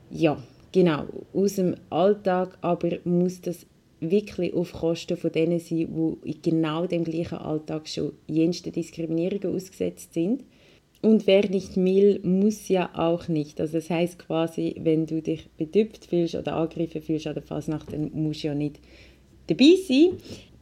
Ja, genau, aus dem Alltag, aber muss das wirklich auf Kosten von denen sein, die in genau dem gleichen Alltag schon jenste Diskriminierungen ausgesetzt sind. Und wer nicht will, muss ja auch nicht. Also das heißt quasi, wenn du dich bedüpft fühlst oder angegriffen fühlst an der Fasnacht, dann musst du ja nicht dabei sein.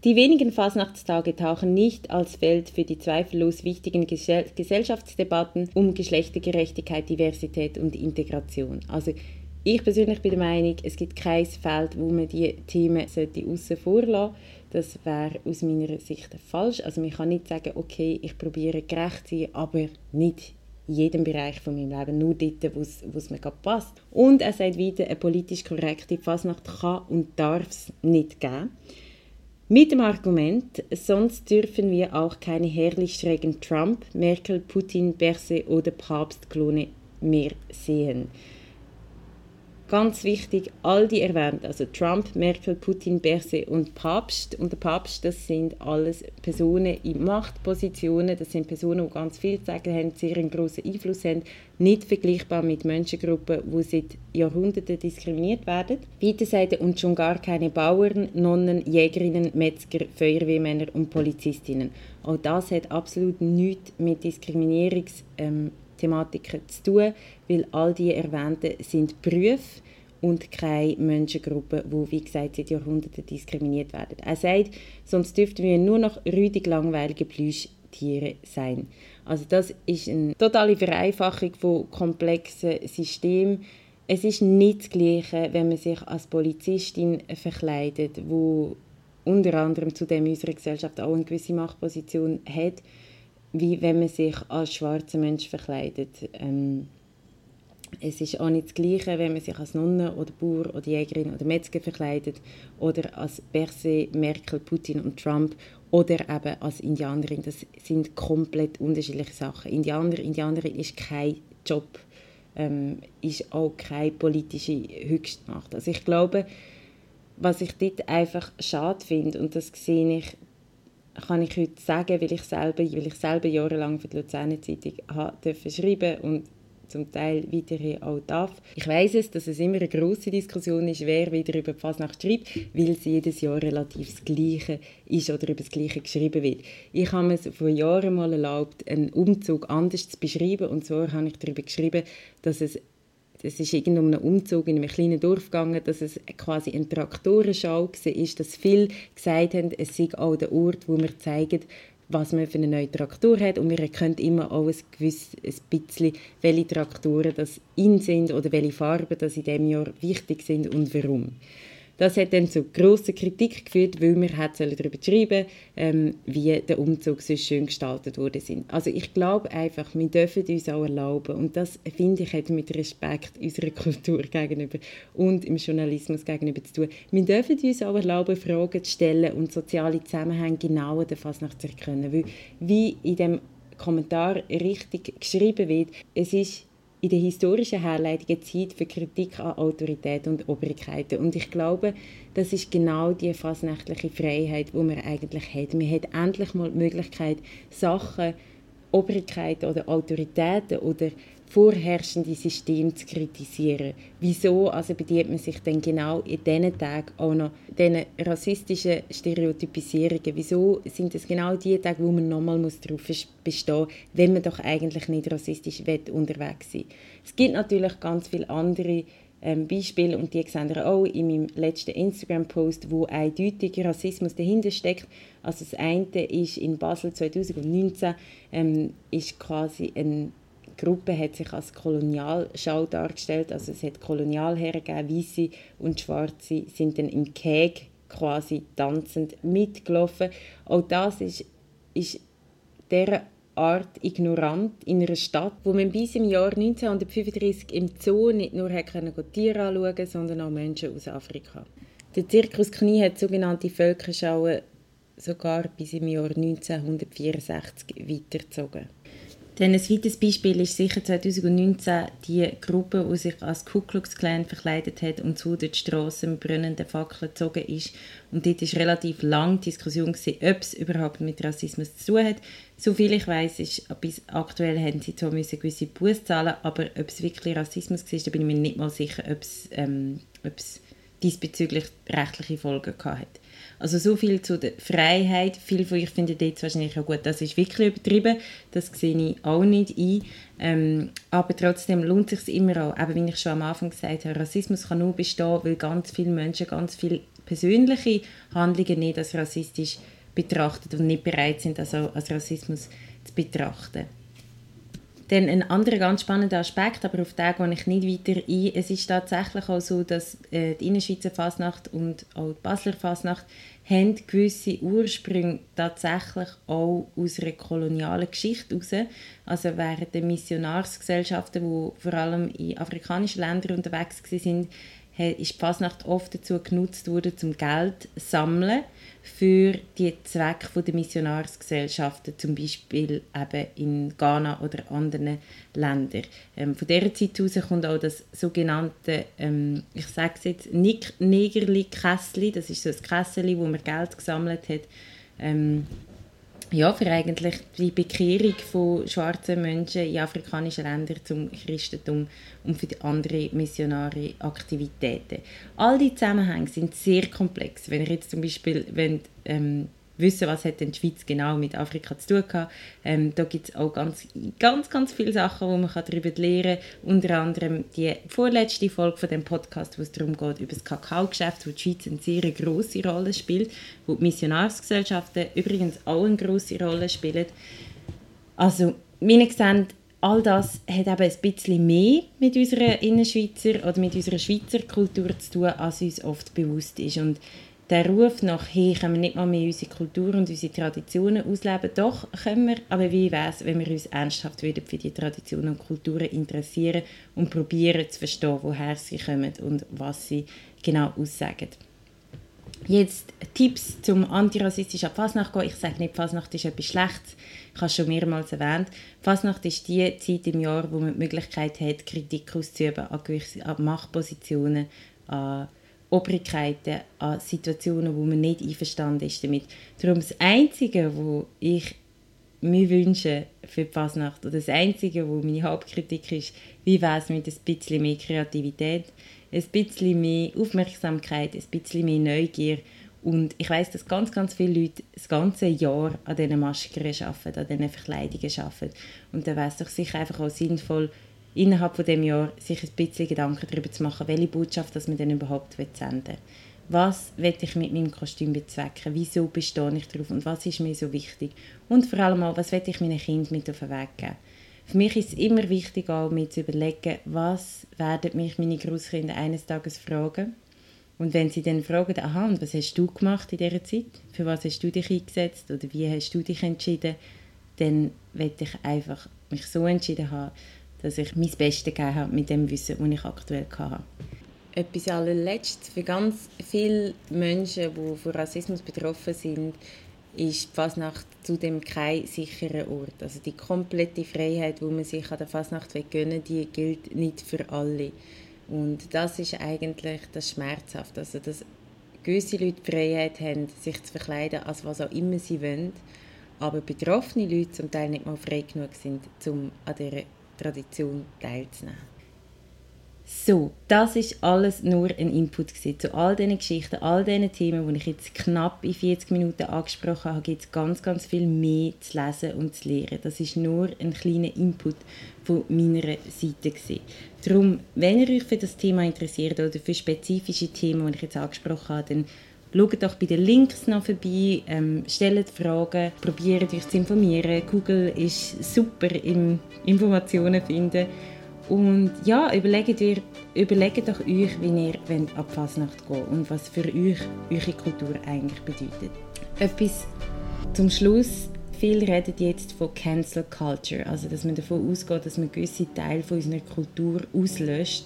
Die wenigen Fasnachtstage tauchen nicht als Feld für die zweifellos wichtigen Gesellschaftsdebatten um Geschlechtergerechtigkeit, Diversität und Integration. Also ich persönlich bin der Meinung, es gibt kein Feld, wo man diese Themen sollte aussen vorlassen Das wäre aus meiner Sicht falsch. Also man kann nicht sagen, okay, ich probiere gerecht zu sein, aber nicht in jedem Bereich von meinem Leben, nur dort, wo es mir passt. Und er sagt weiter, eine politisch korrekte Fasnacht kann und darf es nicht geben. Mit dem Argument, sonst dürfen wir auch keine herrlich schrägen Trump, Merkel, Putin, Berse oder Papstklone mehr sehen. Ganz wichtig, all die erwähnt, also Trump, Merkel, Putin, Berse und Papst. Und der Papst, das sind alles Personen in Machtpositionen, das sind Personen, die ganz viel zu sagen haben, sehr einen grossen Einfluss haben, nicht vergleichbar mit Menschengruppen, die seit Jahrhunderten diskriminiert werden. Weiter und schon gar keine Bauern, Nonnen, Jägerinnen, Metzger, Feuerwehrmänner und Polizistinnen. Auch das hat absolut nichts mit Diskriminierungs ähm, Thematiken zu tun, weil all die erwähnten sind Berufe und keine Menschengruppen, die, wie gesagt, seit Jahrhunderten diskriminiert werden. Er sagt, sonst dürften wir nur noch rüdig langweilige Plüschtiere sein. Also das ist eine totale Vereinfachung von komplexen Systemen. Es ist nicht das Gleiche, wenn man sich als Polizistin verkleidet, wo unter anderem zudem in unserer Gesellschaft auch eine gewisse Machtposition hat, wie wenn man sich als schwarzer Mensch verkleidet. Ähm, es ist auch nicht das Gleiche, wenn man sich als Nonne oder Bauer oder Jägerin oder Metzger verkleidet oder als Berse, Merkel, Putin und Trump oder eben als Indianerin. Das sind komplett unterschiedliche Sachen. Indianer, Indianerin ist kein Job, ähm, ist auch keine politische Höchstmacht. Also ich glaube, was ich dort einfach schade finde, und das sehe ich kann ich heute sagen, weil ich selber, weil ich selber jahrelang für die Luzerner Zeitung durfte schreiben und zum Teil weiterhin auch darf. Ich weiß es, dass es immer eine große Diskussion ist, wer wieder über die Fasnacht schreibt, weil es jedes Jahr relativ das Gleiche ist oder über das Gleiche geschrieben wird. Ich habe es vor Jahren mal erlaubt, einen Umzug anders zu beschreiben und zwar habe ich darüber geschrieben, dass es es ist irgend um einen Umzug in einem kleinen Dorf gegangen, dass es quasi eine Traktorenschau war, dass viele gesagt haben, es sei auch der Ort, wo wir zeigen, was man für eine neue Traktur hat und wir erkennen immer auch ein, gewisses, ein bisschen, welche Traktoren das in sind oder welche Farben das in diesem Jahr wichtig sind und warum. Das hat dann zu großer Kritik geführt, weil wir darüber schreiben ähm, wie der Umzug so schön gestaltet wurde. Also ich glaube einfach, wir dürfen uns auch erlauben, und das finde ich hat mit Respekt unserer Kultur gegenüber und im Journalismus gegenüber zu tun, wir dürfen uns auch erlauben, Fragen zu stellen und soziale Zusammenhänge genauer der Fasnacht zu erkennen. Weil, wie in dem Kommentar richtig geschrieben wird, es ist in der historischen Herleitung Zeit für Kritik an Autorität und Obrigkeiten. Und ich glaube, das ist genau die fasnächtliche Freiheit, die man eigentlich hat. Man hat endlich mal die Möglichkeit, Sachen, Obrigkeiten oder Autoritäten oder vorherrschende System zu kritisieren. Wieso also bedient man sich denn genau in diesen Tagen auch noch diesen rassistischen Stereotypisierungen? Wieso sind es genau die Tage, wo man nochmal darauf bestehen muss, wenn man doch eigentlich nicht rassistisch unterwegs sein Es gibt natürlich ganz viele andere ähm, Beispiele und die sehen ihr auch in meinem letzten Instagram-Post, wo eindeutig Rassismus dahinter steckt. Also das eine ist in Basel 2019 ähm, ist quasi ein Gruppe hat sich als Kolonialschau dargestellt. Also es hat Kolonialherren gegeben, Weiße und Schwarze sind dann im Keg quasi tanzend mitgelaufen. Auch das ist, ist der Art ignorant in einer Stadt, wo man bis im Jahr 1935 im Zoo nicht nur Tiere anschauen konnte, sondern auch Menschen aus Afrika. Der Zirkus Knie hat sogenannte Völkerschauen sogar bis im Jahr 1964 weitergezogen. Dann ein weiteres Beispiel ist sicher 2019 die Gruppe, die sich als Ku Klux Klan verkleidet hat und zu den Straßen mit brennenden Fackeln gezogen ist. Und dort war relativ lange Diskussion, gewesen, ob es überhaupt mit Rassismus zu tun hat. Soviel ich weiß, ist bis aktuell haben sie zwar müssen gewisse Buß zahlen, aber ob es wirklich Rassismus war, da bin ich mir nicht mal sicher, ob es, ähm, ob es diesbezüglich rechtliche Folgen gehabt hat. Also so viel zu der Freiheit. Viele von euch finden jetzt wahrscheinlich auch gut, das ist wirklich übertrieben. Das sehe ich auch nicht ein. Ähm, aber trotzdem lohnt es sich immer auch, eben wie ich schon am Anfang gesagt habe, Rassismus kann nur bestehen, weil ganz viele Menschen ganz viele persönliche Handlungen nicht als rassistisch betrachten und nicht bereit sind, also als Rassismus zu betrachten. Dann ein anderer ganz spannender Aspekt, aber auf den gehe ich nicht weiter ein. Es ist tatsächlich auch so, dass äh, die Innerschweizer Fasnacht und auch die Basler Fasnacht haben gewisse Ursprünge tatsächlich auch aus einer kolonialen Geschichte heraus. Also während der Missionarsgesellschaften, die vor allem in afrikanischen Ländern unterwegs waren, ist Fasnacht oft dazu genutzt worden, zum Geld zu sammeln für die Zwecke der Missionarsgesellschaften, zum Beispiel eben in Ghana oder anderen Ländern. Ähm, von dieser Zeit aus kommt auch das sogenannte, ähm, ich sage es jetzt, Negerli-Kässli, das ist so ein Kässeli, wo man Geld gesammelt hat, ähm, ja, für eigentlich die Bekehrung von schwarzen Menschen in afrikanischen Ländern zum Christentum und für die anderen missionare Aktivitäten. All die Zusammenhänge sind sehr komplex. Wenn ihr jetzt zum Beispiel wollt, ähm, wissen, was hat denn die Schweiz genau mit Afrika zu tun hat. Ähm, da gibt es auch ganz, ganz, ganz viele Sachen, wo man darüber lernen kann. Unter anderem die vorletzte Folge von dem Podcast, wo es darum geht, über das Kakaogeschäft, wo die Schweiz eine sehr große Rolle spielt, wo die Missionarsgesellschaften übrigens auch eine große Rolle spielen. Also, wir sehen, all das hat eben ein bisschen mehr mit unserer Innerschweizer oder mit unserer Schweizer Kultur zu tun, als uns oft bewusst ist. Und der Ruf nach, hey, können wir nicht mal mehr unsere Kultur und unsere Traditionen ausleben? Doch, können wir, aber wie wäre es, wenn wir uns ernsthaft wieder für die Traditionen und Kulturen interessieren und probieren zu verstehen, woher sie kommen und was sie genau aussagen. Jetzt Tipps zum antirassistischen Fasnacht gehen. Ich sage nicht, Fasnacht ist etwas Schlechtes. Ich habe es schon mehrmals erwähnt. Fasnacht ist die Zeit im Jahr, wo man die Möglichkeit hat, Kritik auszuüben an, gewisse, an Machtpositionen, an Obrigkeiten, an Situationen, wo man nicht einverstanden ist damit. Darum das Einzige, wo ich mir wünsche für die Fasnacht, oder das Einzige, wo meine Hauptkritik ist, wie wäre es mit ein bisschen mehr Kreativität, ein bisschen mehr Aufmerksamkeit, ein bisschen mehr Neugier und ich weiß, dass ganz, ganz viele Leute das ganze Jahr an diesen Masken arbeiten, an diesen Verkleidungen arbeiten. Und da wäre es doch sicher einfach auch sinnvoll, innerhalb von dem Jahr sich ein bisschen Gedanken darüber zu machen, welche Botschaft dass man denn überhaupt senden will. Was will ich mit meinem Kostüm bezwecken? Wieso bestehe ich darauf? Und was ist mir so wichtig? Und vor allem auch, was will ich meinen Kindern mit auf den Weg geben? Für mich ist es immer wichtig, auch mir zu überlegen, was werden mich meine Großkinder eines Tages fragen. Und wenn sie dann fragen, aha, und was hast du gemacht in dieser Zeit? Für was hast du dich eingesetzt? Oder wie hast du dich entschieden? Dann will ich einfach mich so entschieden haben, dass ich mein Bestes gegeben habe mit dem Wissen, das ich aktuell hatte. Etwas allerletztes. Für ganz viele Menschen, die von Rassismus betroffen sind, ist die Fasnacht zudem kein sicherer Ort. Also die komplette Freiheit, die man sich an der Fasnacht gönnen die gilt nicht für alle. Und das ist eigentlich das schmerzhaft. Also dass gewisse Leute die Freiheit haben, sich zu verkleiden, als was auch immer sie wollen, aber betroffene Leute zum Teil nicht mal frei genug sind, um an dieser Tradition teilzunehmen. So, das ist alles nur ein Input zu all diesen Geschichten, all diesen Themen, die ich jetzt knapp in 40 Minuten angesprochen habe, gibt es ganz, ganz viel mehr zu lesen und zu lernen. Das ist nur ein kleiner Input von meiner Seite gewesen. Darum, wenn ihr euch für das Thema interessiert oder für spezifische Themen, die ich jetzt angesprochen habe, dann Schaut doch bei den Links noch vorbei, ähm, stellt Fragen, probiert euch zu informieren. Google ist super im Informationen finden. Und ja, überlegt, ihr, überlegt doch euch, wie ihr wollt ab Fasnacht gehen und was für euch eure Kultur eigentlich bedeutet. Etwas zum Schluss. Viele reden jetzt von Cancel Culture, also dass man davon ausgeht, dass man gewisse Teile von unserer Kultur auslöscht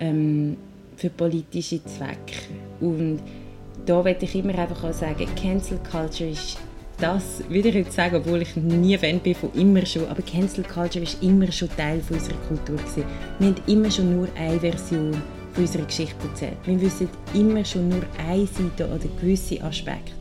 ähm, für politische Zwecke. Und da möchte ich immer einfach auch sagen, Cancel Culture ist das, wieder ich sagen, obwohl ich nie Fan bin von immer schon, aber Cancel Culture ist immer schon Teil von unserer Kultur gewesen. Wir haben immer schon nur eine Version von unserer Geschichte erzählt. Wir wissen immer schon nur eine Seite oder gewisse Aspekte.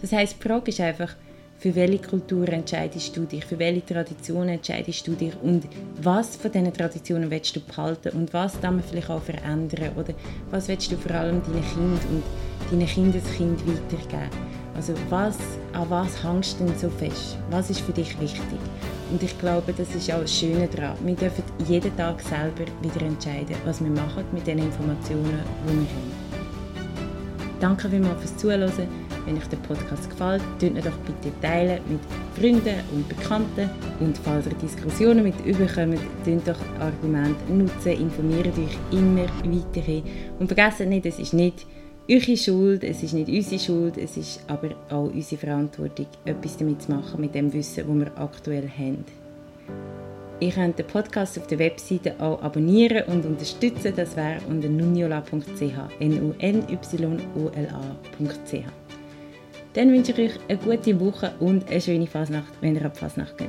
Das heißt, die Frage ist einfach, für welche Kultur entscheidest du dich, für welche Traditionen entscheidest du dich und was von diesen Traditionen willst du behalten und was darf man vielleicht auch verändern oder was willst du vor allem deinen Kindern und deinen Kindeskind weitergeben. Also was, an was hängst du denn so fest? Was ist für dich wichtig? Und ich glaube, das ist auch das Schöne daran. Wir dürfen jeden Tag selber wieder entscheiden, was wir machen mit den Informationen, die wir haben. Danke vielmals fürs Zuhören. Wenn euch der Podcast gefällt, teilt ihn doch bitte teilen mit Freunden und Bekannten. Und falls ihr Diskussionen mit überkommt, teilt doch Argumente nutzen, informiert euch immer weiter. Und vergesst nicht, es ist nicht eure Schuld, es ist nicht unsere Schuld, es ist aber auch unsere Verantwortung, etwas damit zu machen mit dem Wissen, das wir aktuell haben. Ihr könnt den Podcast auf der Webseite auch abonnieren und unterstützen. Das wäre unter nunyola.ch. n u n y o l a.ch. Dann wünsche ich euch eine gute Woche und eine schöne Fasnacht, wenn ihr ab Fasnacht geht.